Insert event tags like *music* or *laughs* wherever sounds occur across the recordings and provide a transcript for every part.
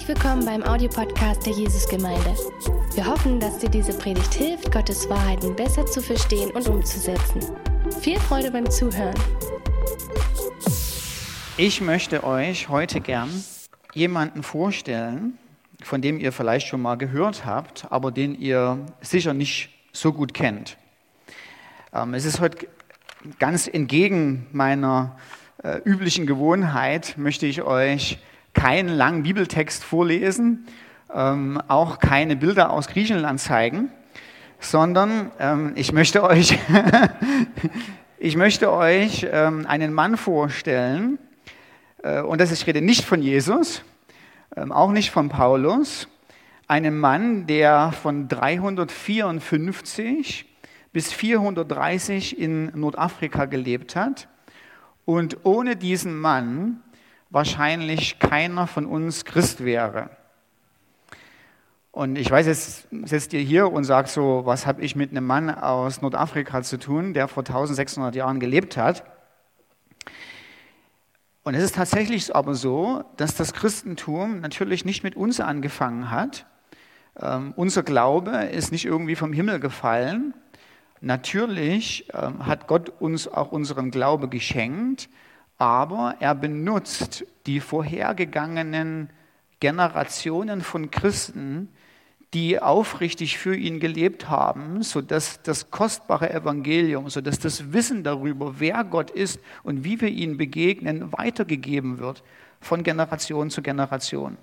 Herzlich willkommen beim Audiopodcast der Jesusgemeinde. Wir hoffen, dass dir diese Predigt hilft, Gottes Wahrheiten besser zu verstehen und umzusetzen. Viel Freude beim Zuhören. Ich möchte euch heute gern jemanden vorstellen, von dem ihr vielleicht schon mal gehört habt, aber den ihr sicher nicht so gut kennt. Ähm, es ist heute ganz entgegen meiner äh, üblichen Gewohnheit, möchte ich euch keinen langen Bibeltext vorlesen, ähm, auch keine Bilder aus Griechenland zeigen, sondern ähm, ich möchte *laughs* euch, ich möchte euch ähm, einen Mann vorstellen, äh, und das ist, ich rede nicht von Jesus, ähm, auch nicht von Paulus, einen Mann, der von 354 bis 430 in Nordafrika gelebt hat. Und ohne diesen Mann wahrscheinlich keiner von uns Christ wäre. Und ich weiß, jetzt sitzt ihr hier und sagt so, was habe ich mit einem Mann aus Nordafrika zu tun, der vor 1600 Jahren gelebt hat. Und es ist tatsächlich aber so, dass das Christentum natürlich nicht mit uns angefangen hat. Ähm, unser Glaube ist nicht irgendwie vom Himmel gefallen. Natürlich ähm, hat Gott uns auch unseren Glaube geschenkt, aber er benutzt die vorhergegangenen Generationen von Christen, die aufrichtig für ihn gelebt haben, sodass das kostbare Evangelium, sodass das Wissen darüber, wer Gott ist und wie wir ihm begegnen, weitergegeben wird von Generation zu Generation.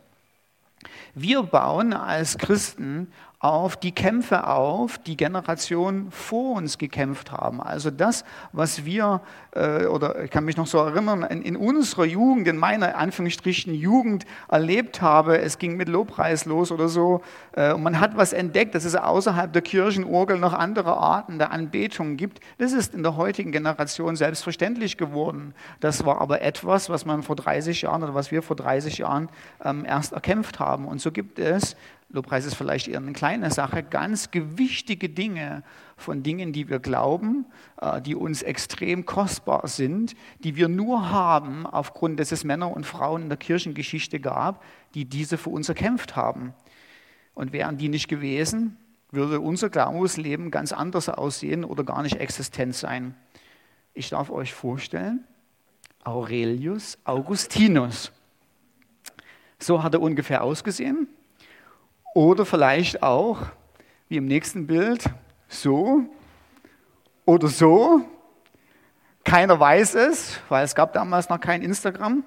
Wir bauen als Christen auf die Kämpfe auf, die Generationen vor uns gekämpft haben. Also das, was wir, äh, oder ich kann mich noch so erinnern, in, in, unserer Jugend, in meiner Anführungsstrichen Jugend erlebt habe, es ging mit Lobpreis los oder so, äh, und man hat was entdeckt, dass es außerhalb der Kirchenorgel noch andere Arten der Anbetung gibt. Das ist in der heutigen Generation selbstverständlich geworden. Das war aber etwas, was man vor 30 Jahren oder was wir vor 30 Jahren ähm, erst erkämpft haben. Und so gibt es Lobpreis ist vielleicht eher eine kleine Sache, ganz gewichtige Dinge von Dingen, die wir glauben, äh, die uns extrem kostbar sind, die wir nur haben aufgrund, dass es Männer und Frauen in der Kirchengeschichte gab, die diese für uns erkämpft haben. Und wären die nicht gewesen, würde unser Glaubensleben ganz anders aussehen oder gar nicht existent sein. Ich darf euch vorstellen, Aurelius Augustinus. So hat er ungefähr ausgesehen. Oder vielleicht auch, wie im nächsten Bild, so oder so. Keiner weiß es, weil es gab damals noch kein Instagram.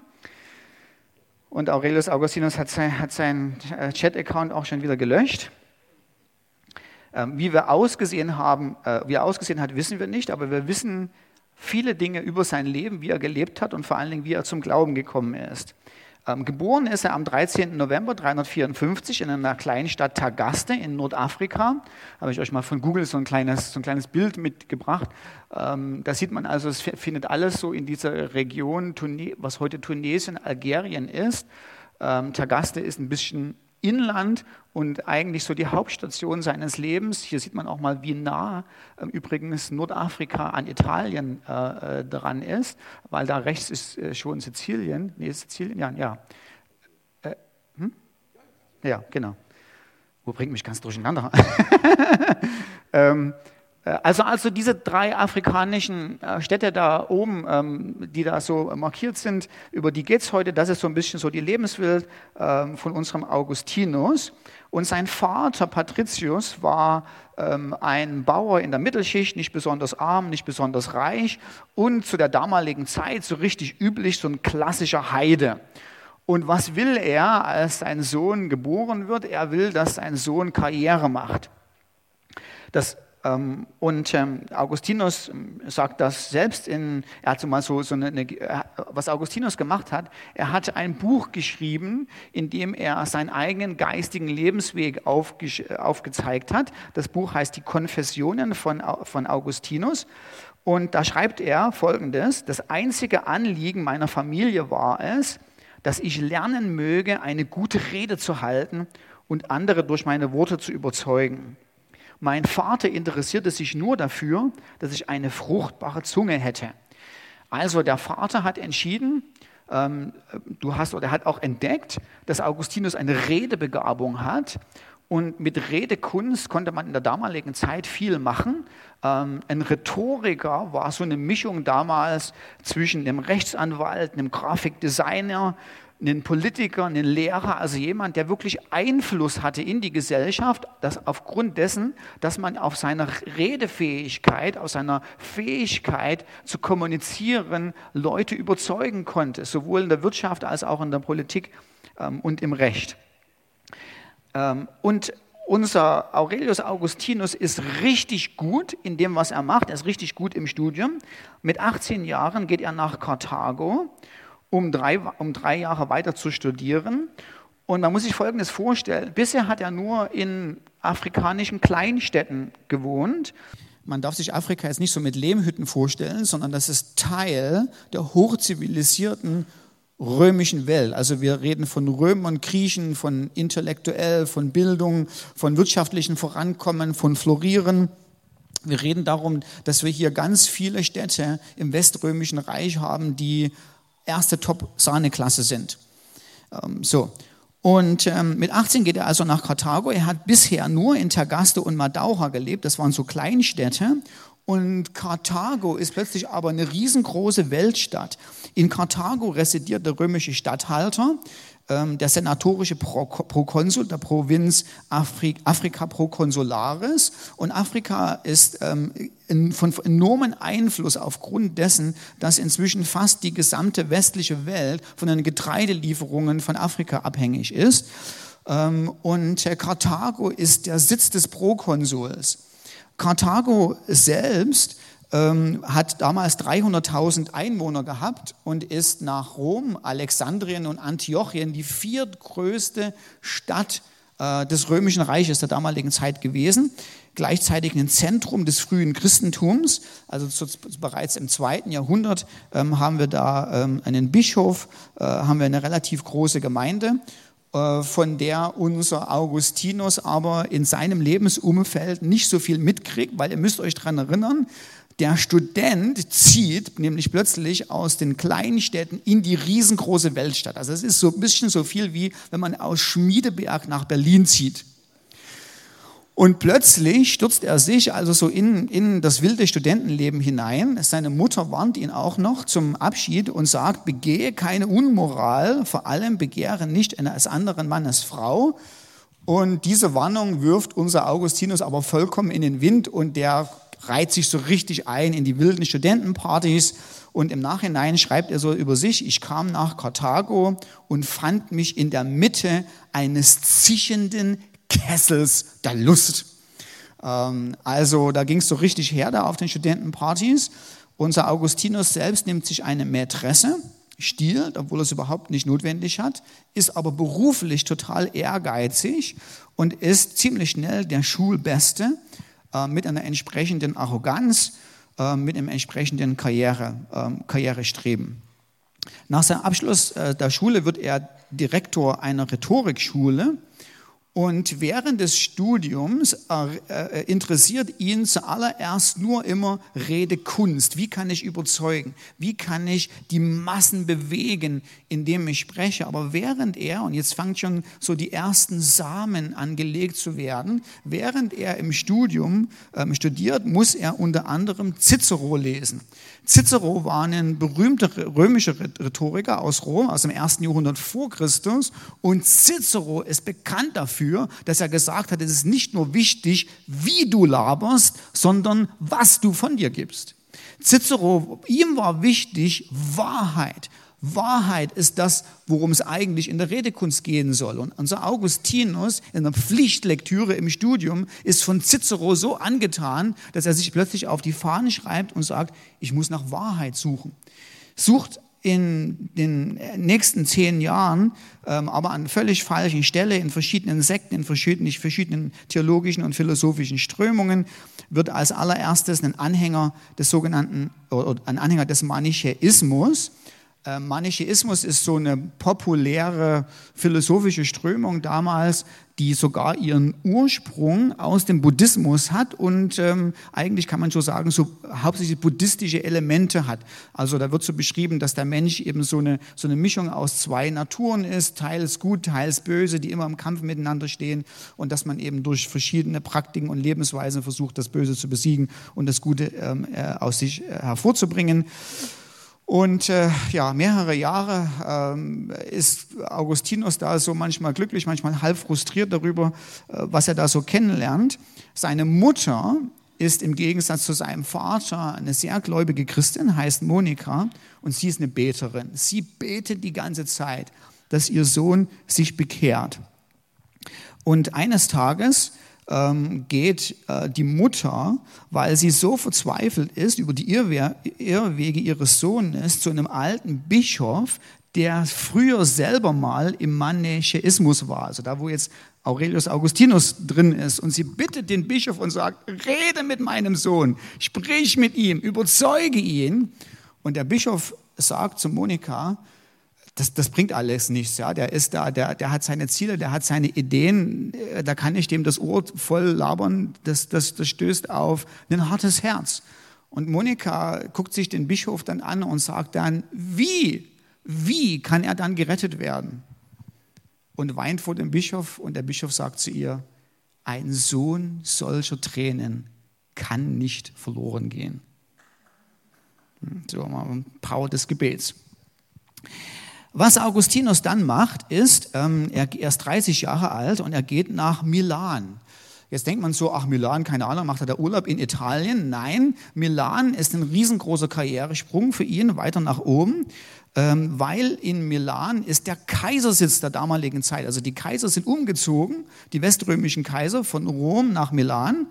Und Aurelius Augustinus hat, sein, hat seinen äh, Chat-Account auch schon wieder gelöscht. Ähm, wie, wir ausgesehen haben, äh, wie er ausgesehen hat, wissen wir nicht, aber wir wissen viele Dinge über sein Leben, wie er gelebt hat und vor allen Dingen, wie er zum Glauben gekommen ist. Ähm, geboren ist er am 13. November 354 in einer kleinen Stadt Tagaste in Nordafrika. Habe ich euch mal von Google so ein kleines, so ein kleines Bild mitgebracht. Ähm, da sieht man also, es findet alles so in dieser Region, was heute Tunesien, Algerien ist. Ähm, Tagaste ist ein bisschen Inland und eigentlich so die Hauptstation seines Lebens. Hier sieht man auch mal, wie nah äh, übrigens Nordafrika an Italien äh, äh, dran ist, weil da rechts ist äh, schon Sizilien. Nee, Sizilien, ja, ja. Äh, hm? Ja, genau. Wo bringt mich ganz durcheinander? *laughs* ähm, äh, also, also diese drei afrikanischen äh, Städte da oben, ähm, die da so markiert sind, über die geht es heute, das ist so ein bisschen so die Lebenswelt ähm, von unserem Augustinus. Und sein Vater Patricius war ähm, ein Bauer in der Mittelschicht, nicht besonders arm, nicht besonders reich und zu der damaligen Zeit so richtig üblich, so ein klassischer Heide. Und was will er, als sein Sohn geboren wird? Er will, dass sein Sohn Karriere macht. Das und ähm, Augustinus ähm, sagt das selbst in, er hat mal so, so eine, was Augustinus gemacht hat, er hat ein Buch geschrieben, in dem er seinen eigenen geistigen Lebensweg aufge, aufgezeigt hat. Das Buch heißt Die Konfessionen von, von Augustinus. Und da schreibt er folgendes, das einzige Anliegen meiner Familie war es, dass ich lernen möge, eine gute Rede zu halten und andere durch meine Worte zu überzeugen. Mein Vater interessierte sich nur dafür, dass ich eine fruchtbare Zunge hätte. Also der Vater hat entschieden, Ähm, du hast, oder er hat auch entdeckt, dass Augustinus eine Redebegabung hat. Und mit Redekunst konnte man in der damaligen Zeit viel machen. Ähm, ein Rhetoriker war so eine Mischung damals zwischen einem Rechtsanwalt, einem Grafikdesigner, einen Politiker, einen Lehrer, also jemand, der wirklich Einfluss hatte in die Gesellschaft, dass aufgrund dessen, dass man auf seiner Redefähigkeit, auf seiner Fähigkeit zu kommunizieren, Leute überzeugen konnte, sowohl in der Wirtschaft als auch in der Politik ähm, und im Recht. Ähm, und unser Aurelius Augustinus ist richtig gut in dem, was er macht. Er ist richtig gut im Studium. Mit 18 Jahren geht er nach Karthago um drei, um drei Jahre weiter zu studieren. Und man muss sich Folgendes vorstellen. Bisher hat er nur in afrikanischen Kleinstädten gewohnt. Man darf sich Afrika jetzt nicht so mit Lehmhütten vorstellen, sondern das ist Teil der hochzivilisierten römischen Welt. Also wir reden von Römern, Griechen, von intellektuell, von Bildung, von wirtschaftlichen Vorankommen, von Florieren. Wir reden darum, dass wir hier ganz viele Städte im Weströmischen Reich haben, die erste Top-Sahne-Klasse sind. Ähm, so. Und ähm, mit 18 geht er also nach Karthago. Er hat bisher nur in Tagaste und Madaura gelebt. Das waren so Kleinstädte. Und Karthago ist plötzlich aber eine riesengroße Weltstadt. In Karthago residiert der römische Statthalter, der senatorische Prokonsul der Provinz Africa Proconsularis. Und Afrika ist ähm, von enormen Einfluss aufgrund dessen, dass inzwischen fast die gesamte westliche Welt von den Getreidelieferungen von Afrika abhängig ist. Ähm, und Karthago ist der Sitz des Prokonsuls. Karthago selbst ähm, hat damals 300.000 Einwohner gehabt und ist nach Rom, Alexandrien und Antiochien die viertgrößte Stadt äh, des Römischen Reiches der damaligen Zeit gewesen. Gleichzeitig ein Zentrum des frühen Christentums. Also zu, bereits im zweiten Jahrhundert ähm, haben wir da ähm, einen Bischof, äh, haben wir eine relativ große Gemeinde äh, von der unser Augustinus aber in seinem Lebensumfeld nicht so viel mitkriegt, weil ihr müsst euch daran erinnern, der Student zieht nämlich plötzlich aus den kleinen Städten in die riesengroße Weltstadt. Also es ist so ein bisschen so viel wie, wenn man aus Schmiedeberg nach Berlin zieht. Und plötzlich stürzt er sich also so in, in das wilde Studentenleben hinein. Seine Mutter warnt ihn auch noch zum Abschied und sagt, begehe keine Unmoral, vor allem begehre nicht eines anderen Mannes Frau. Und diese Warnung wirft unser Augustinus aber vollkommen in den Wind und der reiht sich so richtig ein in die wilden Studentenpartys und im Nachhinein schreibt er so über sich, ich kam nach Karthago und fand mich in der Mitte eines zischenden Kessels der Lust. Ähm, also da ging es so richtig her da auf den Studentenpartys. Unser Augustinus selbst nimmt sich eine Mätresse, stiehlt, obwohl er es überhaupt nicht notwendig hat, ist aber beruflich total ehrgeizig und ist ziemlich schnell der Schulbeste äh, mit einer entsprechenden Arroganz, äh, mit einem entsprechenden Karriere, äh, Karrierestreben. Nach seinem Abschluss äh, der Schule wird er Direktor einer Rhetorikschule und während des Studiums äh, äh, interessiert ihn zuallererst nur immer Redekunst. Wie kann ich überzeugen? Wie kann ich die Massen bewegen, indem ich spreche? Aber während er, und jetzt fangen schon so die ersten Samen angelegt zu werden, während er im Studium ähm, studiert, muss er unter anderem Cicero lesen. Cicero war ein berühmter römischer Rhetoriker aus Rom aus dem ersten Jahrhundert vor Christus und Cicero ist bekannt dafür, dass er gesagt hat, es ist nicht nur wichtig, wie du laberst, sondern was du von dir gibst. Cicero, ihm war wichtig Wahrheit. Wahrheit ist das, worum es eigentlich in der Redekunst gehen soll. Und unser Augustinus in der Pflichtlektüre im Studium ist von Cicero so angetan, dass er sich plötzlich auf die Fahne schreibt und sagt, ich muss nach Wahrheit suchen. Sucht in den nächsten zehn Jahren, ähm, aber an völlig falschen Stelle, in verschiedenen Sekten, in verschiedenen, verschiedenen theologischen und philosophischen Strömungen, wird als allererstes ein Anhänger des sogenannten, oder ein Anhänger des Manichäismus, äh, Manichäismus ist so eine populäre philosophische Strömung damals, die sogar ihren Ursprung aus dem Buddhismus hat und ähm, eigentlich kann man so sagen, so hauptsächlich buddhistische Elemente hat. Also da wird so beschrieben, dass der Mensch eben so eine, so eine Mischung aus zwei Naturen ist, teils gut, teils böse, die immer im Kampf miteinander stehen und dass man eben durch verschiedene Praktiken und Lebensweisen versucht, das Böse zu besiegen und das Gute ähm, äh, aus sich äh, hervorzubringen. Und äh, ja, mehrere Jahre ähm, ist Augustinus da so manchmal glücklich, manchmal halb frustriert darüber, äh, was er da so kennenlernt. Seine Mutter ist im Gegensatz zu seinem Vater eine sehr gläubige Christin, heißt Monika, und sie ist eine Beterin. Sie betet die ganze Zeit, dass ihr Sohn sich bekehrt. Und eines Tages ähm, geht äh, die Mutter, weil sie so verzweifelt ist über die Irrwe Irrwege ihres Sohnes, zu einem alten Bischof, der früher selber mal im Manichäismus war, also da, wo jetzt Aurelius Augustinus drin ist. Und sie bittet den Bischof und sagt, rede mit meinem Sohn, sprich mit ihm, überzeuge ihn. Und der Bischof sagt zu Monika, das, das bringt alles nichts. Ja? Der ist da, der, der hat seine Ziele, der hat seine Ideen, äh, da kann ich dem das Ohr voll labern, das, das, das stößt auf ein hartes Herz. Und Monika guckt sich den Bischof dann an und sagt dann, wie, wie kann er dann gerettet werden? Und weint vor dem Bischof und der Bischof sagt zu ihr, ein Sohn solcher Tränen kann nicht verloren gehen. Hm, so, Power des Gebets. Was Augustinus dann macht, ist, ähm, er, er ist 30 Jahre alt und er geht nach Milan. Jetzt denkt man so, ach Milan, keine Ahnung, macht er da Urlaub in Italien? Nein, Milan ist ein riesengroßer Karrieresprung für ihn weiter nach oben, ähm, weil in Milan ist der Kaisersitz der damaligen Zeit. Also die Kaiser sind umgezogen, die weströmischen Kaiser von Rom nach Milan.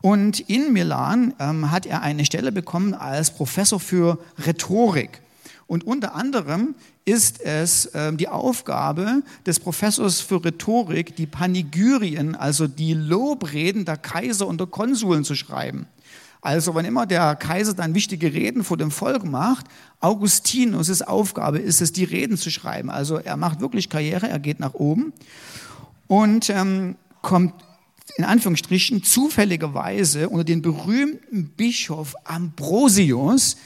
Und in Milan ähm, hat er eine Stelle bekommen als Professor für Rhetorik. Und unter anderem ist es äh, die Aufgabe des Professors für Rhetorik, die Panegyrien, also die Lobreden der Kaiser und der Konsuln zu schreiben. Also wann immer der Kaiser dann wichtige Reden vor dem Volk macht, Augustinus' Aufgabe ist es, die Reden zu schreiben. Also er macht wirklich Karriere, er geht nach oben und ähm, kommt in Anführungsstrichen zufälligerweise unter den berühmten Bischof Ambrosius,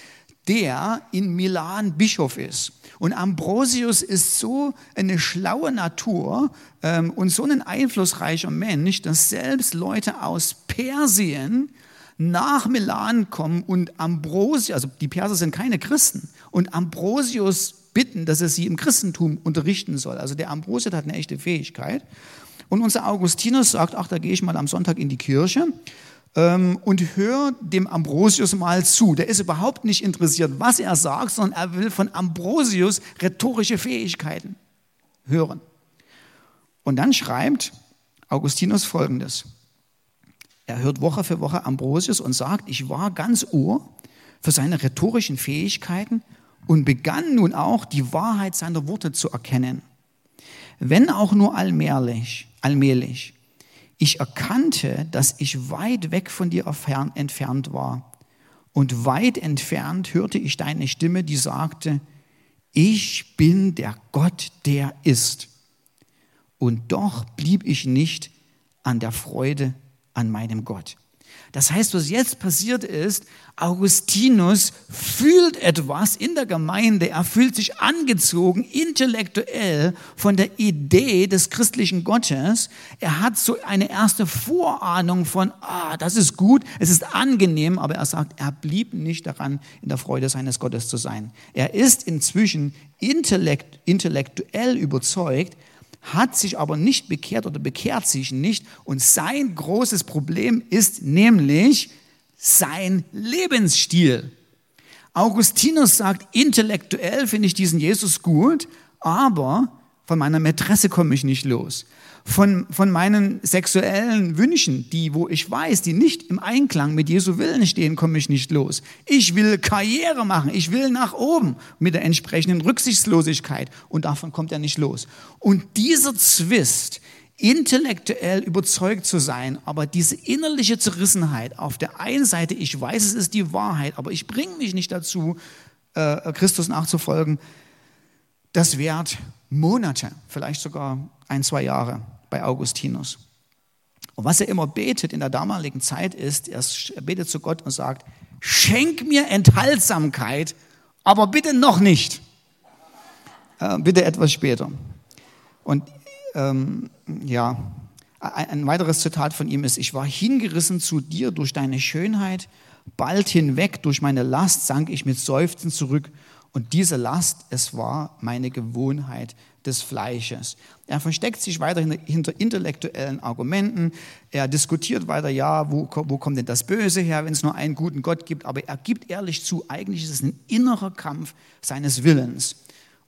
der in Milan Bischof ist. Und Ambrosius ist so eine schlaue Natur ähm, und so ein einflussreicher Mensch, dass selbst Leute aus Persien nach Milan kommen und Ambrosius, also die Perser sind keine Christen, und Ambrosius bitten, dass er sie im Christentum unterrichten soll. Also der Ambrosius hat eine echte Fähigkeit. Und unser Augustinus sagt, ach, da gehe ich mal am Sonntag in die Kirche ähm, und hör dem Ambrosius mal zu. Der ist überhaupt nicht interessiert, was er sagt, sondern er will von Ambrosius rhetorische Fähigkeiten hören. Und dann schreibt Augustinus folgendes. Er hört Woche für Woche Ambrosius und sagt, ich war ganz ohr für seine rhetorischen Fähigkeiten und begann nun auch die Wahrheit seiner Worte zu erkennen. Wenn auch nur allmählich, allmählich. Ich erkannte, dass ich weit weg von dir entfernt war. Und weit entfernt hörte ich deine Stimme, die sagte, ich bin der Gott, der ist. Und doch blieb ich nicht an der Freude an meinem Gott. Das heißt, was jetzt passiert ist, Augustinus fühlt etwas in der Gemeinde, er fühlt sich angezogen, intellektuell von der Idee des christlichen Gottes. Er hat so eine erste Vorahnung von, ah, das ist gut, es ist angenehm, aber er sagt, er blieb nicht daran, in der Freude seines Gottes zu sein. Er ist inzwischen intellekt, intellektuell überzeugt, hat sich aber nicht bekehrt oder bekehrt sich nicht. Und sein großes Problem ist nämlich sein Lebensstil. Augustinus sagt, intellektuell finde ich diesen Jesus gut, aber von meiner Mätresse komme ich nicht los von, von meinen sexuellen Wünschen, die, wo ich weiß, die nicht im Einklang mit Jesu Willen stehen, komme ich nicht los. Ich will Karriere machen, ich will nach oben mit der entsprechenden Rücksichtslosigkeit und davon kommt er nicht los. Und dieser Zwist, intellektuell überzeugt zu sein, aber diese innerliche Zerrissenheit, auf der einen Seite, ich weiß, es ist die Wahrheit, aber ich bringe mich nicht dazu, äh, Christus nachzufolgen, das währt Monate, vielleicht sogar ein, zwei Jahre. Bei Augustinus. Und was er immer betet in der damaligen Zeit ist, er betet zu Gott und sagt, schenk mir Enthaltsamkeit, aber bitte noch nicht. Äh, bitte etwas später. Und ähm, ja, ein weiteres Zitat von ihm ist, ich war hingerissen zu dir durch deine Schönheit, bald hinweg durch meine Last sank ich mit Seufzen zurück und diese Last, es war meine Gewohnheit des Fleisches. Er versteckt sich weiter hinter intellektuellen Argumenten. Er diskutiert weiter, ja, wo, wo kommt denn das Böse her, wenn es nur einen guten Gott gibt. Aber er gibt ehrlich zu, eigentlich ist es ein innerer Kampf seines Willens.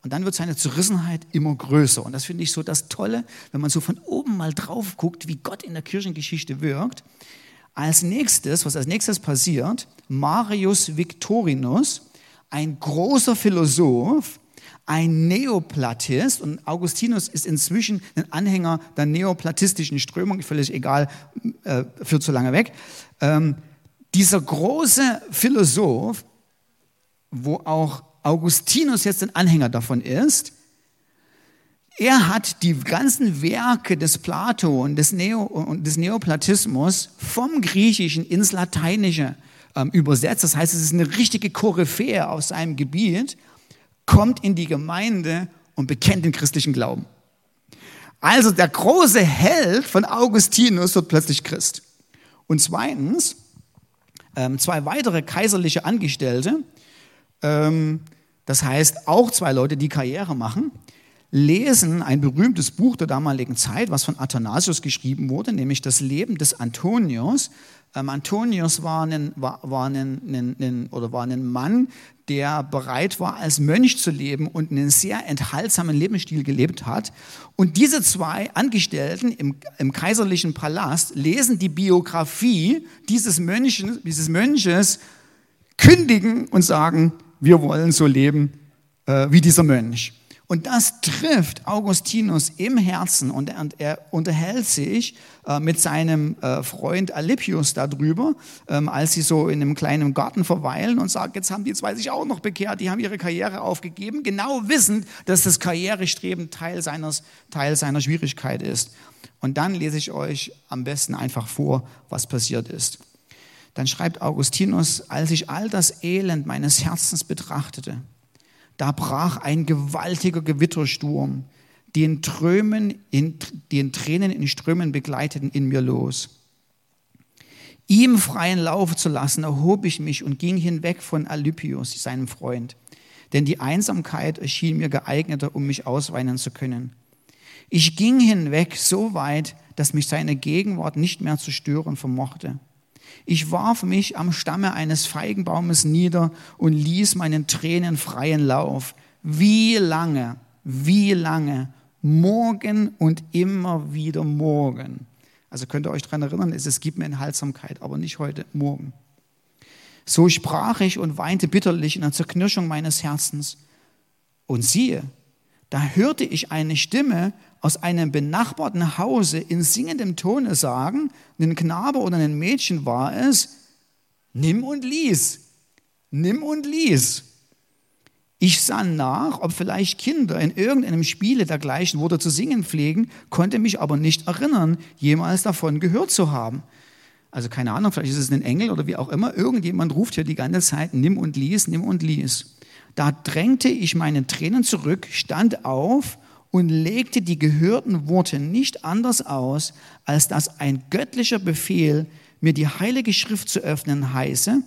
Und dann wird seine Zerrissenheit immer größer. Und das finde ich so das Tolle, wenn man so von oben mal drauf guckt, wie Gott in der Kirchengeschichte wirkt. Als nächstes, was als nächstes passiert, Marius Victorinus, ein großer Philosoph, ein Neoplatist und Augustinus ist inzwischen ein Anhänger der neoplatistischen Strömung, völlig egal, äh, führt zu lange weg. Ähm, dieser große Philosoph, wo auch Augustinus jetzt ein Anhänger davon ist, er hat die ganzen Werke des Plato und des, Neo, und des Neoplatismus vom Griechischen ins Lateinische ähm, übersetzt. Das heißt, es ist eine richtige Koryphäe aus seinem Gebiet, kommt in die Gemeinde und bekennt den christlichen Glauben. Also der große Held von Augustinus wird plötzlich Christ. Und zweitens, ähm, zwei weitere kaiserliche Angestellte, ähm, das heißt auch zwei Leute, die Karriere machen, lesen ein berühmtes Buch der damaligen Zeit, was von Athanasius geschrieben wurde, nämlich das Leben des Antonius. Ähm, Antonius war ein, war, war, ein, ein, oder war ein Mann, der bereit war, als Mönch zu leben und einen sehr enthaltsamen Lebensstil gelebt hat. Und diese zwei Angestellten im, im kaiserlichen Palast lesen die Biografie dieses, Mönchen, dieses Mönches, kündigen und sagen, wir wollen so leben äh, wie dieser Mönch. Und das trifft Augustinus im Herzen und er, unterhält sich äh, mit seinem äh, Freund Alypius darüber, ähm, als sie so in einem kleinen Garten verweilen und sagt, jetzt haben die zwei sich auch noch bekehrt, die haben ihre Karriere aufgegeben, genau wissend, dass das Karrierestreben Teil, seines, Teil seiner Schwierigkeit ist. Und dann lese ich euch am besten einfach vor, was passiert ist. Dann schreibt Augustinus, als ich all das Elend meines Herzens betrachtete, da brach ein gewaltiger Gewittersturm, den, Trömen in, den Tränen in Strömen begleiteten, in mir los. Ihm freien Lauf zu lassen, erhob ich mich und ging hinweg von Alypius, seinem Freund, denn die Einsamkeit erschien mir geeigneter, um mich ausweinen zu können. Ich ging hinweg so weit, dass mich seine Gegenwart nicht mehr zu stören vermochte. Ich warf mich am Stamme eines Feigenbaumes nieder und ließ meinen Tränen freien Lauf. Wie lange, wie lange, morgen und immer wieder morgen. Also könnt ihr euch daran erinnern, es gibt mir Enthaltsamkeit, aber nicht heute, morgen. So sprach ich und weinte bitterlich in der Zerknirschung meines Herzens. Und siehe, da hörte ich eine Stimme aus einem benachbarten Hause in singendem Tone sagen, ein Knabe oder ein Mädchen war es, nimm und lies, nimm und lies. Ich sann nach, ob vielleicht Kinder in irgendeinem Spiele dergleichen Worte zu singen pflegen, konnte mich aber nicht erinnern, jemals davon gehört zu haben. Also keine Ahnung, vielleicht ist es ein Engel oder wie auch immer. Irgendjemand ruft hier die ganze Zeit, nimm und lies, nimm und lies. Da drängte ich meine Tränen zurück, stand auf und legte die gehörten Worte nicht anders aus, als dass ein göttlicher Befehl mir die heilige Schrift zu öffnen heiße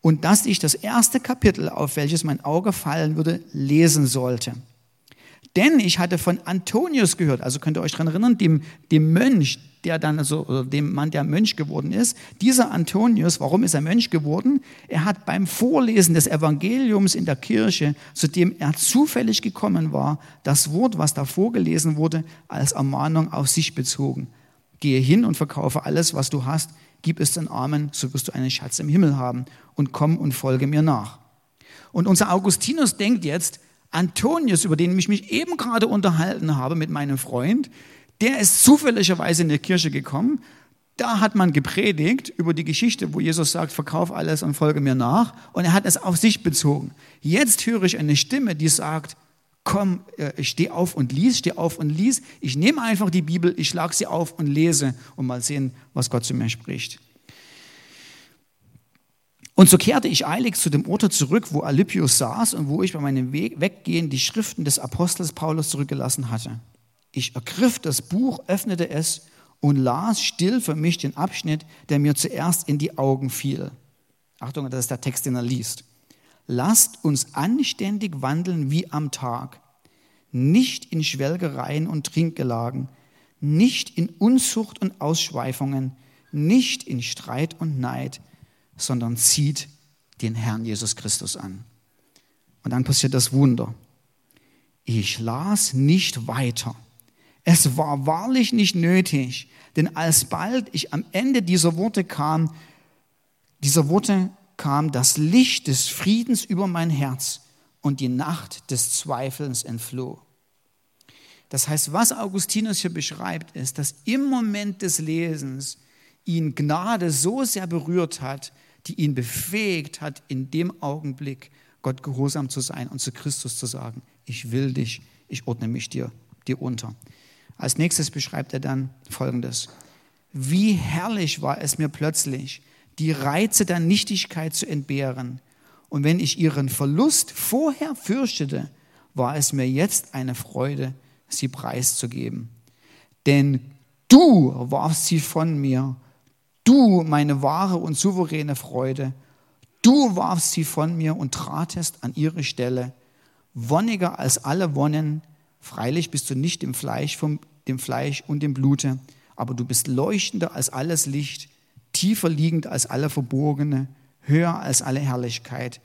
und dass ich das erste Kapitel, auf welches mein Auge fallen würde, lesen sollte. Denn ich hatte von Antonius gehört, also könnt ihr euch daran erinnern, dem, dem Mönch, der dann, also, dem Mann, der Mönch geworden ist. Dieser Antonius, warum ist er Mönch geworden? Er hat beim Vorlesen des Evangeliums in der Kirche, zu dem er zufällig gekommen war, das Wort, was da vorgelesen wurde, als Ermahnung auf sich bezogen. Gehe hin und verkaufe alles, was du hast, gib es den Armen, so wirst du einen Schatz im Himmel haben und komm und folge mir nach. Und unser Augustinus denkt jetzt, Antonius, über den ich mich eben gerade unterhalten habe mit meinem Freund, der ist zufälligerweise in die Kirche gekommen. Da hat man gepredigt über die Geschichte, wo Jesus sagt, verkauf alles und folge mir nach. Und er hat es auf sich bezogen. Jetzt höre ich eine Stimme, die sagt, komm, äh, ich stehe auf und lies, stehe auf und lies. Ich nehme einfach die Bibel, ich schlage sie auf und lese und mal sehen, was Gott zu mir spricht. Und so kehrte ich eilig zu dem Ort zurück, wo Alypius saß und wo ich bei meinem Weg Weggehen die Schriften des Apostels Paulus zurückgelassen hatte. Ich ergriff das Buch, öffnete es und las still für mich den Abschnitt, der mir zuerst in die Augen fiel. Achtung, das ist der Text, den er liest. Lasst uns anständig wandeln wie am Tag, nicht in Schwelgereien und Trinkgelagen, nicht in Unzucht und Ausschweifungen, nicht in Streit und Neid, sondern zieht den Herrn Jesus Christus an. Und dann passiert das Wunder. Ich las nicht weiter. Es war wahrlich nicht nötig, denn alsbald ich am Ende dieser Worte kam, dieser Worte kam das Licht des Friedens über mein Herz und die Nacht des Zweifelns entfloh. Das heißt, was Augustinus hier beschreibt, ist, dass im Moment des Lesens ihn Gnade so sehr berührt hat, die ihn befähigt hat, in dem Augenblick Gott gehorsam zu sein und zu Christus zu sagen, ich will dich, ich ordne mich dir, dir unter. Als nächstes beschreibt er dann Folgendes. Wie herrlich war es mir plötzlich, die Reize der Nichtigkeit zu entbehren. Und wenn ich ihren Verlust vorher fürchtete, war es mir jetzt eine Freude, sie preiszugeben. Denn du warfst sie von mir Du, meine wahre und souveräne Freude, du warfst sie von mir und tratest an ihre Stelle, wonniger als alle Wonnen. Freilich bist du nicht im Fleisch, vom, dem Fleisch und dem Blute, aber du bist leuchtender als alles Licht, tiefer liegend als alle Verborgene, höher als alle Herrlichkeit,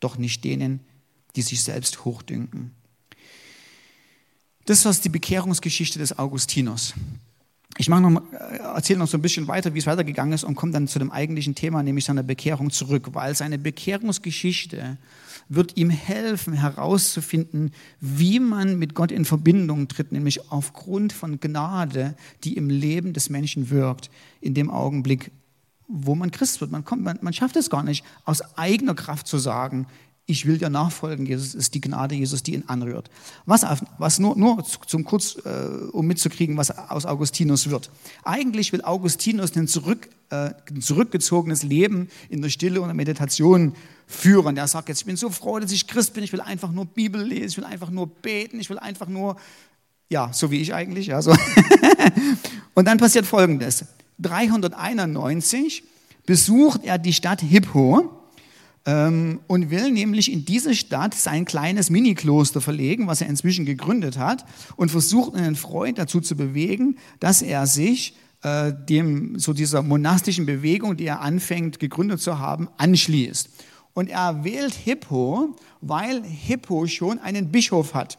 doch nicht denen, die sich selbst hochdünken. Das war die Bekehrungsgeschichte des Augustinus. Ich mache noch, äh, erzähle noch so ein bisschen weiter, wie es weitergegangen ist und komme dann zu dem eigentlichen Thema, nämlich seiner Bekehrung zurück, weil seine Bekehrungsgeschichte wird ihm helfen, herauszufinden, wie man mit Gott in Verbindung tritt, nämlich aufgrund von Gnade, die im Leben des Menschen wirkt, in dem Augenblick, wo man Christ wird. Man, kommt, man, man schafft es gar nicht, aus eigener Kraft zu sagen, ich will dir nachfolgen, Jesus, ist die Gnade Jesus, die ihn anrührt. Was, was nur, nur zum kurz, äh, um mitzukriegen, was aus Augustinus wird. Eigentlich will Augustinus ein, zurück, äh, ein zurückgezogenes Leben in der Stille und der Meditation führen. Der sagt jetzt, ich bin so froh, dass ich Christ bin, ich will einfach nur Bibel lesen, ich will einfach nur beten, ich will einfach nur, ja, so wie ich eigentlich. Ja, so. *laughs* und dann passiert Folgendes. 391 besucht er die Stadt Hippo und will nämlich in diese Stadt sein kleines Mini-Kloster verlegen, was er inzwischen gegründet hat, und versucht einen Freund dazu zu bewegen, dass er sich äh, dem, so dieser monastischen Bewegung, die er anfängt, gegründet zu haben, anschließt. Und er wählt Hippo, weil Hippo schon einen Bischof hat.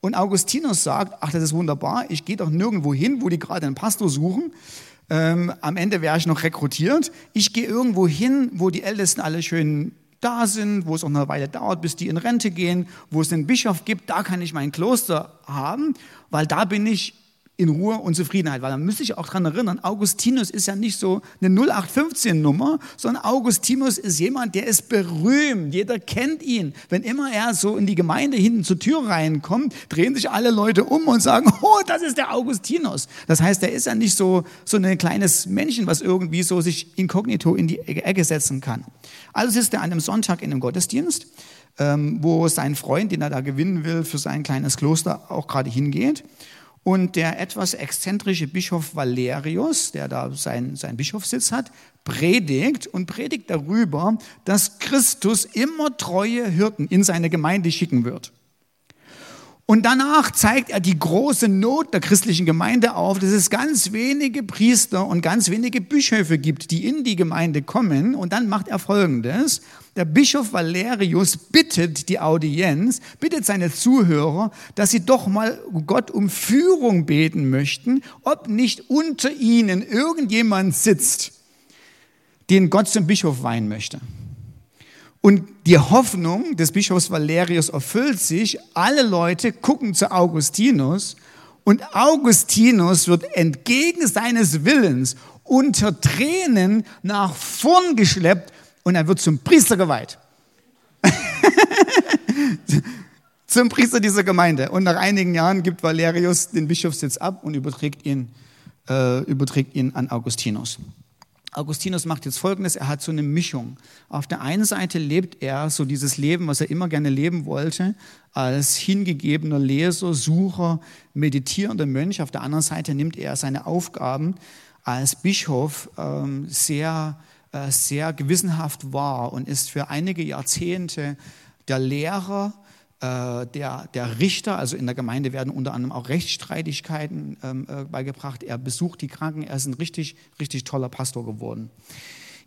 Und Augustinus sagt, ach, das ist wunderbar, ich gehe doch nirgendwo hin, wo die gerade einen Pastor suchen. Ähm, am Ende wäre ich noch rekrutiert. Ich gehe irgendwo hin, wo die Ältesten alle schön da sind, wo es auch eine Weile dauert, bis die in Rente gehen, wo es einen Bischof gibt, da kann ich mein Kloster haben, weil da bin ich in Ruhe und Zufriedenheit. Weil man müsste sich auch daran erinnern, Augustinus ist ja nicht so eine 0815-Nummer, sondern Augustinus ist jemand, der ist berühmt. Jeder kennt ihn. Wenn immer er so in die Gemeinde hinten zur Tür reinkommt, drehen sich alle Leute um und sagen, *laughs* oh, das ist der Augustinus. Das heißt, er ist ja nicht so, so ein kleines Männchen, was irgendwie so sich inkognito in die Ecke setzen kann. Also ist er an einem Sonntag in einem Gottesdienst, ähm, wo sein Freund, den er da gewinnen will, für sein kleines Kloster auch gerade hingeht. Und der etwas exzentrische Bischof Valerius, der da seinen sein Bischofssitz hat, predigt und predigt darüber, dass Christus immer treue Hirten in seine Gemeinde schicken wird. Und danach zeigt er die große Not der christlichen Gemeinde auf, dass es ganz wenige Priester und ganz wenige Bischöfe gibt, die in die Gemeinde kommen. Und dann macht er Folgendes. Der Bischof Valerius bittet die Audienz, bittet seine Zuhörer, dass sie doch mal Gott um Führung beten möchten, ob nicht unter ihnen irgendjemand sitzt, den Gott zum Bischof weihen möchte. Und die Hoffnung des Bischofs Valerius erfüllt sich. Alle Leute gucken zu Augustinus und Augustinus wird entgegen seines Willens unter Tränen nach vorn geschleppt und er wird zum Priester geweiht. *laughs* zum Priester dieser Gemeinde. Und nach einigen Jahren gibt Valerius den Bischofssitz ab und überträgt ihn, äh, überträgt ihn an Augustinus. Augustinus macht jetzt Folgendes, er hat so eine Mischung. Auf der einen Seite lebt er so dieses Leben, was er immer gerne leben wollte, als hingegebener Leser, Sucher, meditierender Mönch. Auf der anderen Seite nimmt er seine Aufgaben als Bischof ähm, sehr, sehr gewissenhaft wahr und ist für einige Jahrzehnte der Lehrer, äh, der, der Richter, also in der Gemeinde werden unter anderem auch Rechtsstreitigkeiten ähm, äh, beigebracht. Er besucht die Kranken, er ist ein richtig, richtig toller Pastor geworden.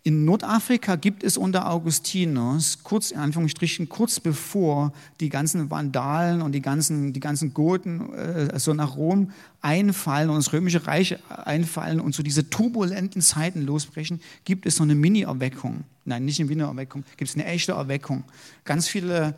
In Nordafrika gibt es unter Augustinus, kurz in Anführungsstrichen, kurz bevor die ganzen Vandalen und die ganzen, die ganzen Goten äh, so nach Rom einfallen und das Römische Reich einfallen und so diese turbulenten Zeiten losbrechen, gibt es so eine Mini-Erweckung. Nein, nicht eine Mini-Erweckung, gibt es eine echte Erweckung. Ganz viele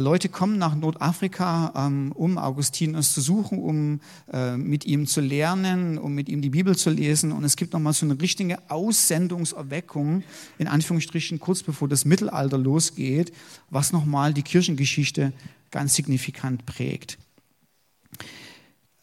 Leute kommen nach Nordafrika, ähm, um Augustinus zu suchen, um äh, mit ihm zu lernen, um mit ihm die Bibel zu lesen. Und es gibt nochmal so eine richtige Aussendungserweckung, in Anführungsstrichen, kurz bevor das Mittelalter losgeht, was nochmal die Kirchengeschichte ganz signifikant prägt.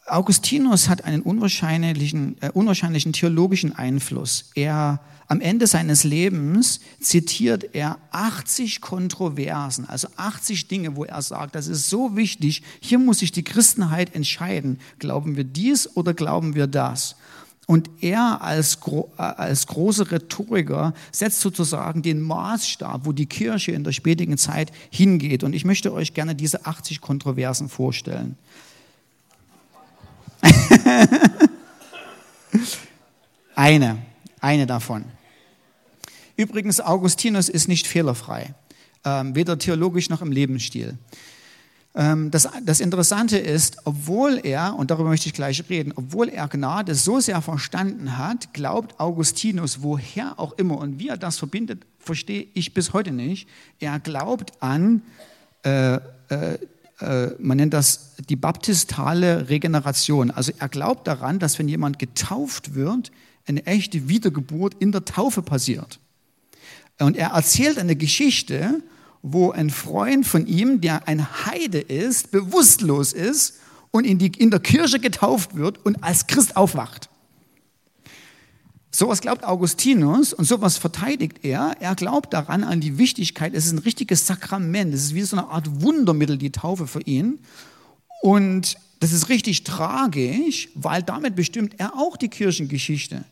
Augustinus hat einen unwahrscheinlichen, äh, unwahrscheinlichen theologischen Einfluss. Er, am Ende seines Lebens zitiert er 80 Kontroversen, also 80 Dinge, wo er sagt, das ist so wichtig, hier muss sich die Christenheit entscheiden, glauben wir dies oder glauben wir das? Und er als, äh, als großer Rhetoriker setzt sozusagen den Maßstab, wo die Kirche in der spätigen Zeit hingeht. Und ich möchte euch gerne diese 80 Kontroversen vorstellen. *laughs* eine, eine davon. Übrigens, Augustinus ist nicht fehlerfrei, ähm, weder theologisch noch im Lebensstil. Ähm, das, das Interessante ist, obwohl er, und darüber möchte ich gleich reden, obwohl er Gnade so sehr verstanden hat, glaubt Augustinus, woher auch immer und wie er das verbindet, verstehe ich bis heute nicht. Er glaubt an äh, äh, man nennt das die baptistale Regeneration. Also er glaubt daran, dass wenn jemand getauft wird, eine echte Wiedergeburt in der Taufe passiert. Und er erzählt eine Geschichte, wo ein Freund von ihm, der ein Heide ist, bewusstlos ist und in, die, in der Kirche getauft wird und als Christ aufwacht. Sowas glaubt Augustinus und sowas verteidigt er. Er glaubt daran an die Wichtigkeit. Es ist ein richtiges Sakrament. Es ist wie so eine Art Wundermittel, die Taufe für ihn. Und das ist richtig tragisch, weil damit bestimmt er auch die Kirchengeschichte.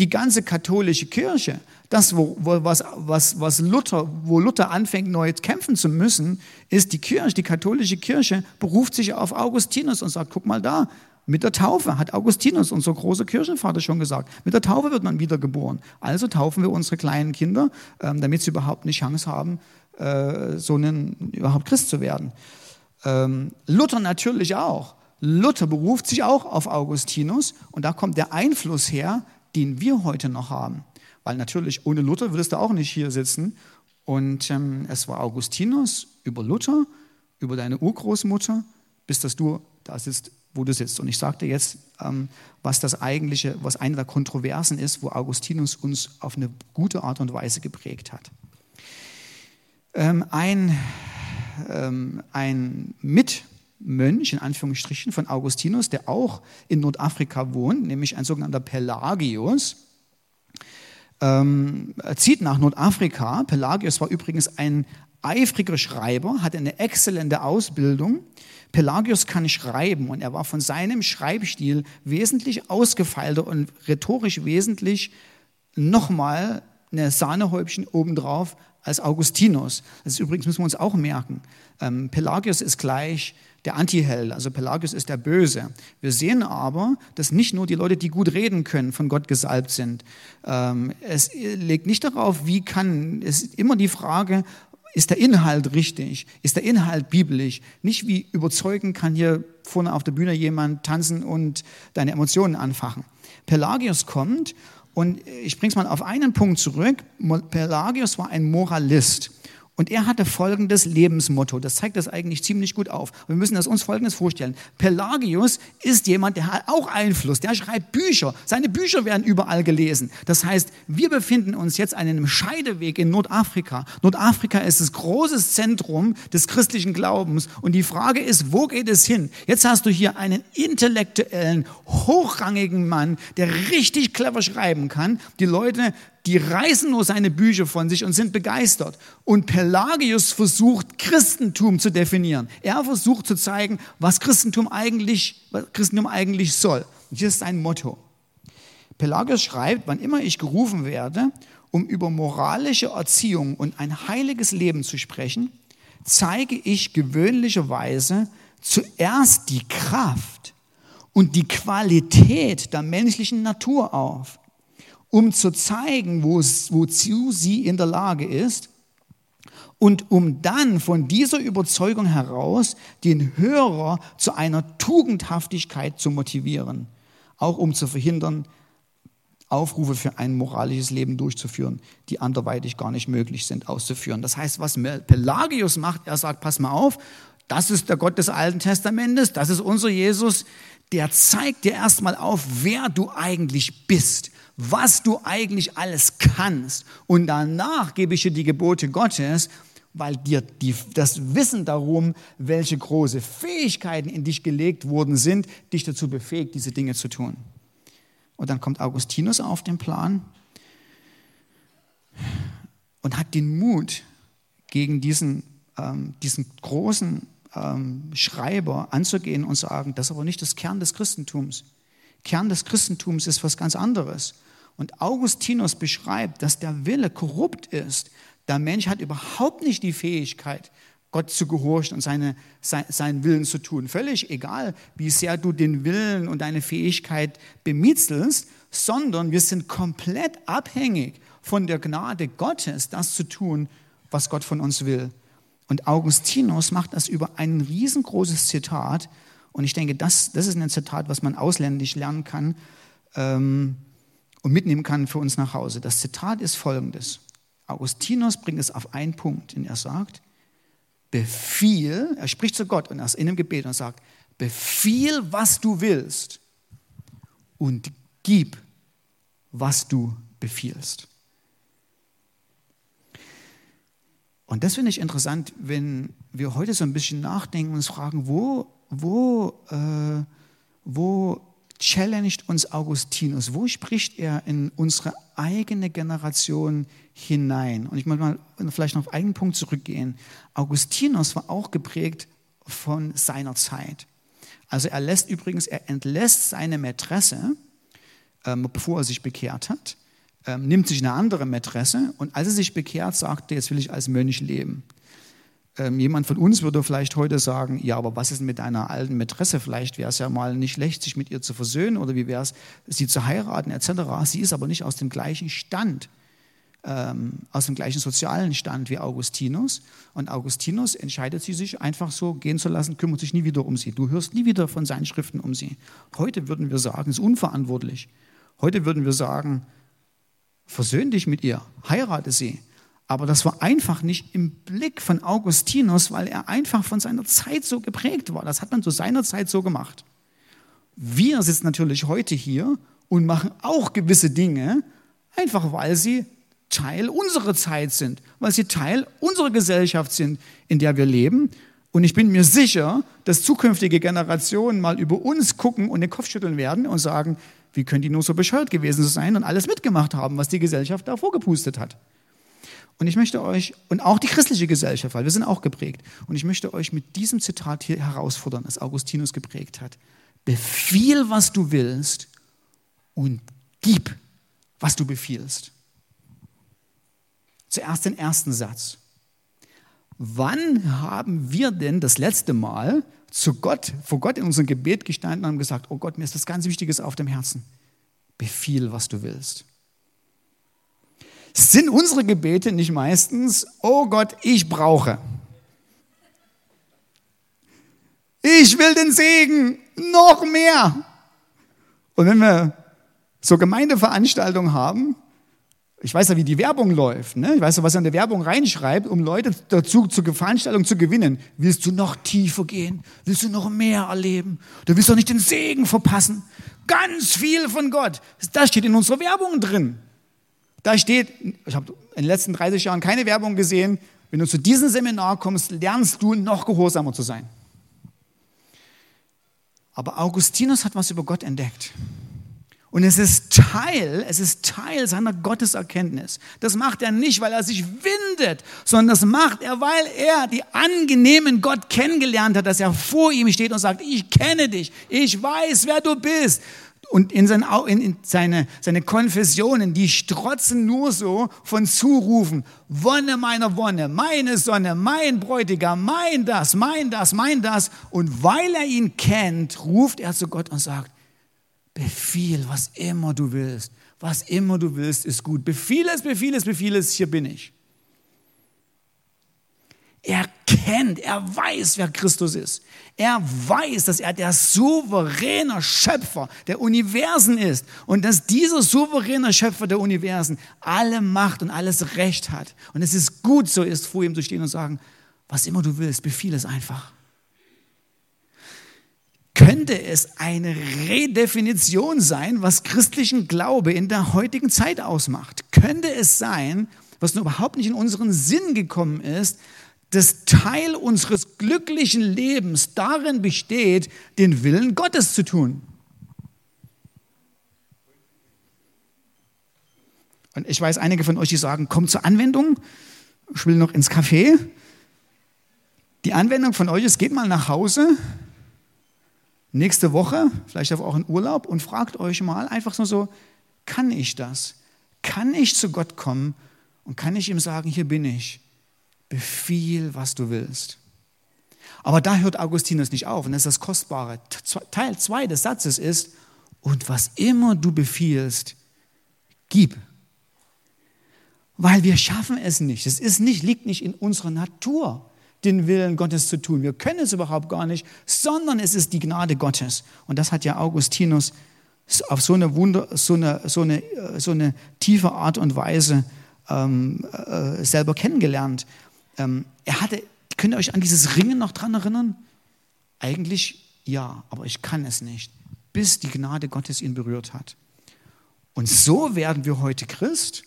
Die ganze katholische Kirche, das, wo, wo, was, was, was Luther, wo Luther anfängt, neu kämpfen zu müssen, ist die Kirche, die katholische Kirche beruft sich auf Augustinus und sagt, guck mal da, mit der Taufe hat Augustinus, unser großer Kirchenvater, schon gesagt. Mit der Taufe wird man wiedergeboren. Also taufen wir unsere kleinen Kinder, ähm, damit sie überhaupt eine Chance haben, äh, so einen, überhaupt Christ zu werden. Ähm, Luther natürlich auch. Luther beruft sich auch auf Augustinus und da kommt der Einfluss her, den wir heute noch haben. Weil natürlich ohne Luther würdest du auch nicht hier sitzen. Und ähm, es war Augustinus über Luther, über deine Urgroßmutter, bis dass du da sitzt, wo du sitzt. Und ich sagte jetzt, ähm, was das eigentliche, was eine der Kontroversen ist, wo Augustinus uns auf eine gute Art und Weise geprägt hat. Ähm, ein, ähm, ein Mitmönch, in Anführungsstrichen, von Augustinus, der auch in Nordafrika wohnt, nämlich ein sogenannter Pelagius, ähm, zieht nach Nordafrika. Pelagius war übrigens ein eifriger Schreiber, hatte eine exzellente Ausbildung Pelagius kann schreiben und er war von seinem Schreibstil wesentlich ausgefeilter und rhetorisch wesentlich nochmal eine Sahnehäubchen obendrauf als Augustinus. Das ist übrigens, müssen wir uns auch merken. Ähm, Pelagius ist gleich der Antiheld, also Pelagius ist der Böse. Wir sehen aber, dass nicht nur die Leute, die gut reden können, von Gott gesalbt sind. Ähm, es legt nicht darauf, wie kann, es ist immer die Frage, ist der Inhalt richtig? Ist der Inhalt biblisch? Nicht wie überzeugen kann hier vorne auf der Bühne jemand tanzen und deine Emotionen anfachen. Pelagius kommt und ich bringe es mal auf einen Punkt zurück. Pelagius war ein Moralist. Und er hatte folgendes Lebensmotto. Das zeigt das eigentlich ziemlich gut auf. Wir müssen das uns folgendes vorstellen. Pelagius ist jemand, der hat auch Einfluss. Der schreibt Bücher. Seine Bücher werden überall gelesen. Das heißt, wir befinden uns jetzt an einem Scheideweg in Nordafrika. Nordafrika ist das große Zentrum des christlichen Glaubens. Und die Frage ist, wo geht es hin? Jetzt hast du hier einen intellektuellen, hochrangigen Mann, der richtig clever schreiben kann. Die Leute die reißen nur seine Bücher von sich und sind begeistert. Und Pelagius versucht, Christentum zu definieren. Er versucht zu zeigen, was Christentum eigentlich, was Christentum eigentlich soll. Und hier ist sein Motto. Pelagius schreibt, wann immer ich gerufen werde, um über moralische Erziehung und ein heiliges Leben zu sprechen, zeige ich gewöhnlicherweise zuerst die Kraft und die Qualität der menschlichen Natur auf um zu zeigen, wozu sie in der Lage ist. Und um dann von dieser Überzeugung heraus den Hörer zu einer Tugendhaftigkeit zu motivieren, auch um zu verhindern, Aufrufe für ein moralisches Leben durchzuführen, die anderweitig gar nicht möglich sind auszuführen. Das heißt, was Pelagius macht, er sagt, pass mal auf, das ist der Gott des Alten Testamentes, das ist unser Jesus, der zeigt dir erstmal auf, wer du eigentlich bist was du eigentlich alles kannst. Und danach gebe ich dir die Gebote Gottes, weil dir die, das Wissen darum, welche große Fähigkeiten in dich gelegt worden sind, dich dazu befähigt, diese Dinge zu tun. Und dann kommt Augustinus auf den Plan und hat den Mut, gegen diesen, ähm, diesen großen ähm, Schreiber anzugehen und sagen, das ist aber nicht das Kern des Christentums. Kern des Christentums ist was ganz anderes. Und Augustinus beschreibt, dass der Wille korrupt ist. Der Mensch hat überhaupt nicht die Fähigkeit, Gott zu gehorchen und seine, sein, seinen Willen zu tun. Völlig egal, wie sehr du den Willen und deine Fähigkeit bemitzelst, sondern wir sind komplett abhängig von der Gnade Gottes, das zu tun, was Gott von uns will. Und Augustinus macht das über ein riesengroßes Zitat. Und ich denke, das, das ist ein Zitat, was man ausländisch lernen kann. Ähm, und mitnehmen kann für uns nach Hause. Das Zitat ist folgendes. Augustinus bringt es auf einen Punkt, und er sagt, befiehl, er spricht zu Gott und er ist in einem Gebet und sagt, befiehl, was du willst und gib, was du befiehlst. Und das finde ich interessant, wenn wir heute so ein bisschen nachdenken und uns fragen, wo, wo, äh, wo challenged uns Augustinus? Wo spricht er in unsere eigene Generation hinein? Und ich möchte mal vielleicht noch auf einen Punkt zurückgehen. Augustinus war auch geprägt von seiner Zeit. Also er lässt übrigens, er entlässt seine Mätresse, ähm, bevor er sich bekehrt hat, ähm, nimmt sich eine andere Mätresse und als er sich bekehrt, sagt er, jetzt will ich als Mönch leben. Ähm, jemand von uns würde vielleicht heute sagen, ja, aber was ist mit deiner alten Mätresse? Vielleicht wäre es ja mal nicht schlecht, sich mit ihr zu versöhnen oder wie wäre es, sie zu heiraten etc. Sie ist aber nicht aus dem gleichen Stand, ähm, aus dem gleichen sozialen Stand wie Augustinus. Und Augustinus entscheidet sie sich einfach so gehen zu lassen, kümmert sich nie wieder um sie. Du hörst nie wieder von seinen Schriften um sie. Heute würden wir sagen, ist unverantwortlich. Heute würden wir sagen, versöhn dich mit ihr, heirate sie. Aber das war einfach nicht im Blick von Augustinus, weil er einfach von seiner Zeit so geprägt war. Das hat man zu seiner Zeit so gemacht. Wir sitzen natürlich heute hier und machen auch gewisse Dinge, einfach weil sie Teil unserer Zeit sind, weil sie Teil unserer Gesellschaft sind, in der wir leben. Und ich bin mir sicher, dass zukünftige Generationen mal über uns gucken und den Kopf schütteln werden und sagen, wie können die nur so bescheuert gewesen sein und alles mitgemacht haben, was die Gesellschaft da vorgepustet hat. Und ich möchte euch, und auch die christliche Gesellschaft, weil wir sind auch geprägt, und ich möchte euch mit diesem Zitat hier herausfordern, das Augustinus geprägt hat. Befiehl, was du willst, und gib, was du befiehlst. Zuerst den ersten Satz. Wann haben wir denn das letzte Mal zu Gott, vor Gott in unserem Gebet gestanden und haben gesagt, oh Gott, mir ist das ganz Wichtiges auf dem Herzen. Befiehl, was du willst. Sind unsere Gebete nicht meistens, oh Gott, ich brauche. Ich will den Segen, noch mehr. Und wenn wir so Gemeindeveranstaltungen haben, ich weiß ja, wie die Werbung läuft. Ne? Ich weiß ja, was er in der Werbung reinschreibt, um Leute dazu zur Veranstaltung zu gewinnen. Willst du noch tiefer gehen? Willst du noch mehr erleben? Du willst doch nicht den Segen verpassen. Ganz viel von Gott. Das steht in unserer Werbung drin. Da steht, ich habe in den letzten 30 Jahren keine Werbung gesehen, wenn du zu diesem Seminar kommst, lernst du noch gehorsamer zu sein. Aber Augustinus hat was über Gott entdeckt. Und es ist Teil, es ist Teil seiner Gotteserkenntnis. Das macht er nicht, weil er sich windet, sondern das macht er, weil er die angenehmen Gott kennengelernt hat, dass er vor ihm steht und sagt, ich kenne dich, ich weiß, wer du bist. Und in, sein, in seine, seine Konfessionen, die strotzen nur so von Zurufen, Wonne meiner Wonne, meine Sonne, mein Bräutigam, mein das, mein das, mein das. Und weil er ihn kennt, ruft er zu Gott und sagt, Befiehl, was immer du willst. Was immer du willst, ist gut. Befiehl es, befiehl es, befiehl es, hier bin ich. Er kennt, er weiß, wer Christus ist. Er weiß, dass er der souveräne Schöpfer der Universen ist und dass dieser souveräne Schöpfer der Universen alle Macht und alles Recht hat. Und es ist gut, so ist, vor ihm zu stehen und sagen, was immer du willst, befiehl es einfach könnte es eine Redefinition sein, was christlichen Glaube in der heutigen Zeit ausmacht? Könnte es sein, was nur überhaupt nicht in unseren Sinn gekommen ist, dass Teil unseres glücklichen Lebens darin besteht, den Willen Gottes zu tun? Und ich weiß, einige von euch, die sagen, kommt zur Anwendung, ich will noch ins Café. Die Anwendung von euch ist, geht mal nach Hause, nächste Woche, vielleicht auch in Urlaub und fragt euch mal einfach nur so, kann ich das? Kann ich zu Gott kommen und kann ich ihm sagen, hier bin ich, befiehl, was du willst. Aber da hört Augustinus nicht auf und das ist das Kostbare. Teil 2 des Satzes ist, und was immer du befiehlst, gib. Weil wir schaffen es nicht. Es ist nicht, liegt nicht in unserer Natur den Willen Gottes zu tun. Wir können es überhaupt gar nicht, sondern es ist die Gnade Gottes. Und das hat ja Augustinus auf so eine, Wunder, so eine, so eine, so eine tiefe Art und Weise ähm, äh, selber kennengelernt. Ähm, er hatte, könnt ihr euch an dieses Ringen noch dran erinnern? Eigentlich ja, aber ich kann es nicht, bis die Gnade Gottes ihn berührt hat. Und so werden wir heute Christ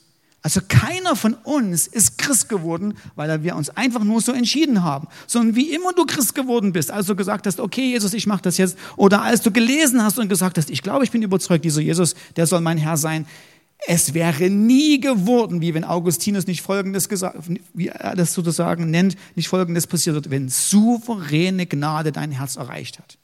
also keiner von uns ist Christ geworden, weil wir uns einfach nur so entschieden haben, sondern wie immer du Christ geworden bist, als du gesagt hast, okay Jesus, ich mache das jetzt, oder als du gelesen hast und gesagt hast, ich glaube, ich bin überzeugt, dieser Jesus, der soll mein Herr sein. Es wäre nie geworden, wie wenn Augustinus nicht Folgendes gesagt, wie er das sozusagen nennt, nicht Folgendes passiert wird, wenn souveräne Gnade dein Herz erreicht hat.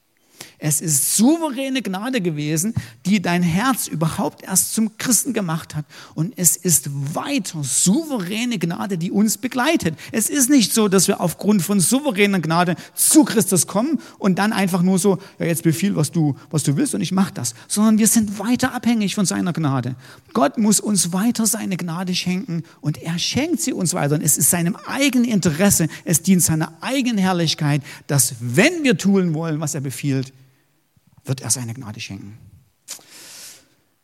Es ist souveräne Gnade gewesen, die dein Herz überhaupt erst zum Christen gemacht hat. Und es ist weiter souveräne Gnade, die uns begleitet. Es ist nicht so, dass wir aufgrund von souveräner Gnade zu Christus kommen und dann einfach nur so, ja, jetzt befiehl, was du, was du willst und ich mache das. Sondern wir sind weiter abhängig von seiner Gnade. Gott muss uns weiter seine Gnade schenken und er schenkt sie uns weiter. Und es ist seinem eigenen Interesse, es dient seiner eigenen Herrlichkeit, dass wenn wir tun wollen, was er befiehlt, wird er seine Gnade schenken.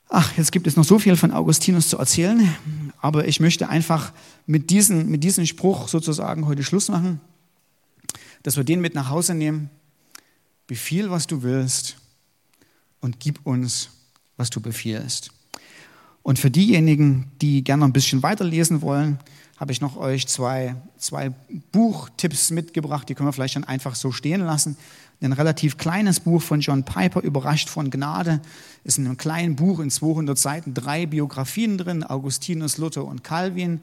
Ach, jetzt gibt es noch so viel von Augustinus zu erzählen, aber ich möchte einfach mit, diesen, mit diesem Spruch sozusagen heute Schluss machen, dass wir den mit nach Hause nehmen. Befiehl, was du willst und gib uns, was du befiehlst. Und für diejenigen, die gerne ein bisschen weiterlesen wollen, habe ich noch euch zwei, zwei Buchtipps mitgebracht, die können wir vielleicht dann einfach so stehen lassen. Ein relativ kleines Buch von John Piper, Überrascht von Gnade, ist in einem kleinen Buch in 200 Seiten drei Biografien drin, Augustinus, Luther und Calvin.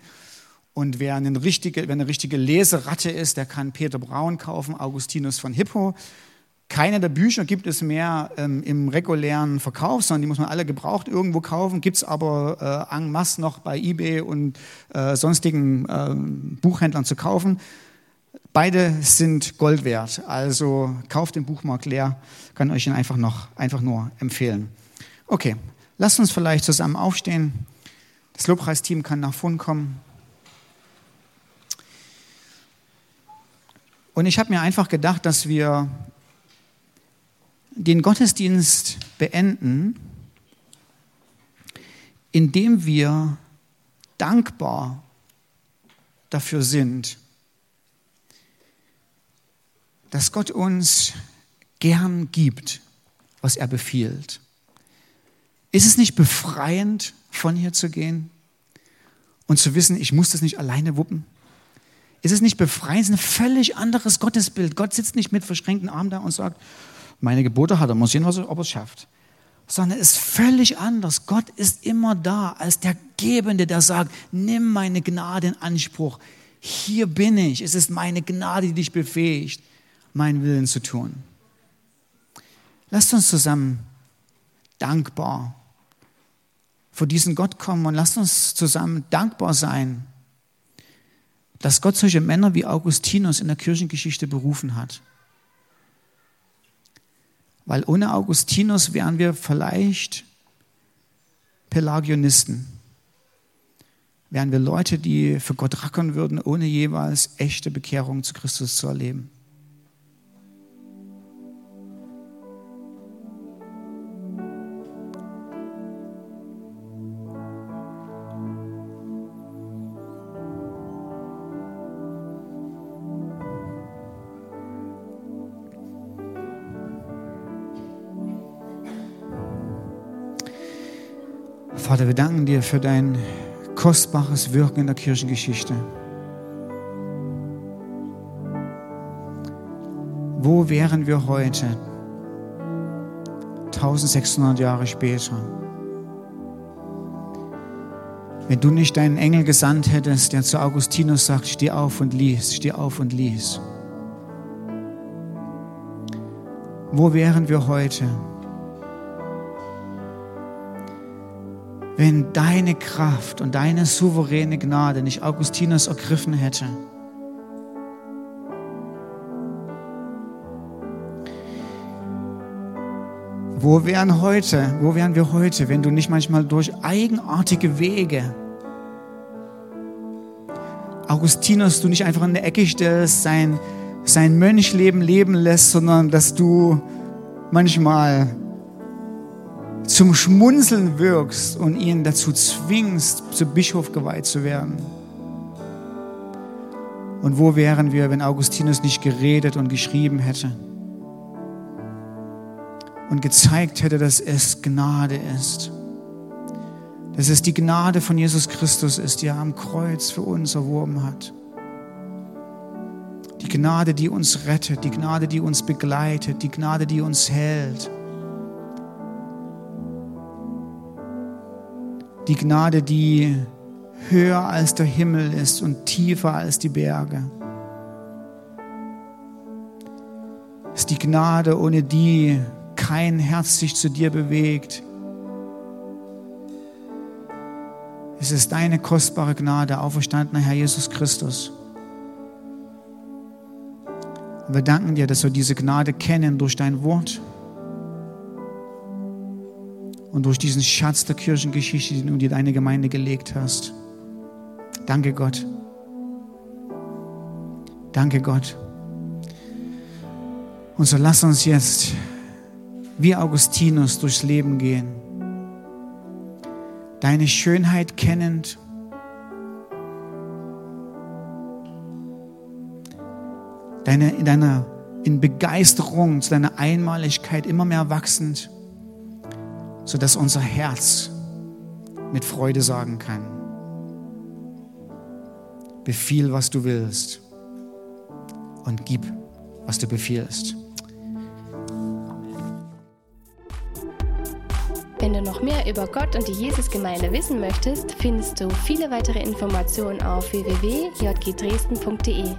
Und wer eine richtige, wer eine richtige Leseratte ist, der kann Peter Braun kaufen, Augustinus von Hippo. Keine der Bücher gibt es mehr ähm, im regulären Verkauf, sondern die muss man alle gebraucht irgendwo kaufen. Gibt es aber äh, en masse noch bei eBay und äh, sonstigen äh, Buchhändlern zu kaufen. Beide sind Gold wert. Also kauft den Buchmarkt leer. Kann euch ihn einfach noch einfach nur empfehlen. Okay, lasst uns vielleicht zusammen aufstehen. Das Lobpreisteam kann nach vorn kommen. Und ich habe mir einfach gedacht, dass wir den Gottesdienst beenden, indem wir dankbar dafür sind, dass Gott uns gern gibt, was er befiehlt. Ist es nicht befreiend, von hier zu gehen und zu wissen, ich muss das nicht alleine wuppen? Ist es nicht befreiend? Es ist ein völlig anderes Gottesbild. Gott sitzt nicht mit verschränkten Armen da und sagt, meine Gebote hat er, muss sehen, was er, ob er es schafft. Sondern es ist völlig anders. Gott ist immer da als der Gebende, der sagt, nimm meine Gnade in Anspruch. Hier bin ich. Es ist meine Gnade, die dich befähigt, meinen Willen zu tun. Lasst uns zusammen dankbar vor diesen Gott kommen und lasst uns zusammen dankbar sein, dass Gott solche Männer wie Augustinus in der Kirchengeschichte berufen hat. Weil ohne Augustinus wären wir vielleicht Pelagionisten. Wären wir Leute, die für Gott rackern würden, ohne jeweils echte Bekehrung zu Christus zu erleben. Vater, wir danken dir für dein kostbares Wirken in der Kirchengeschichte. Wo wären wir heute, 1600 Jahre später, wenn du nicht deinen Engel gesandt hättest, der zu Augustinus sagt, steh auf und lies, steh auf und lies. Wo wären wir heute? Wenn deine Kraft und deine souveräne Gnade nicht Augustinus ergriffen hätte. Wo wären heute, wo wären wir heute, wenn du nicht manchmal durch eigenartige Wege Augustinus du nicht einfach in der Ecke stellst, sein, sein Mönchleben leben lässt, sondern dass du manchmal zum Schmunzeln wirkst und ihn dazu zwingst, zu Bischof geweiht zu werden. Und wo wären wir, wenn Augustinus nicht geredet und geschrieben hätte und gezeigt hätte, dass es Gnade ist, dass es die Gnade von Jesus Christus ist, die er am Kreuz für uns erworben hat. Die Gnade, die uns rettet, die Gnade, die uns begleitet, die Gnade, die uns hält Die Gnade, die höher als der Himmel ist und tiefer als die Berge. Es ist die Gnade, ohne die kein Herz sich zu dir bewegt. Es ist deine kostbare Gnade, auferstandener Herr Jesus Christus. Wir danken dir, dass wir diese Gnade kennen durch dein Wort und durch diesen Schatz der Kirchengeschichte, den du dir deine Gemeinde gelegt hast. Danke Gott. Danke Gott. Und so lass uns jetzt wie Augustinus durchs Leben gehen. Deine Schönheit kennend. Deine, in deiner in Begeisterung zu deiner Einmaligkeit immer mehr wachsend sodass unser Herz mit Freude sagen kann, befiehl, was du willst und gib, was du befiehlst. Wenn du noch mehr über Gott und die Jesusgemeinde wissen möchtest, findest du viele weitere Informationen auf www.jgdresden.de.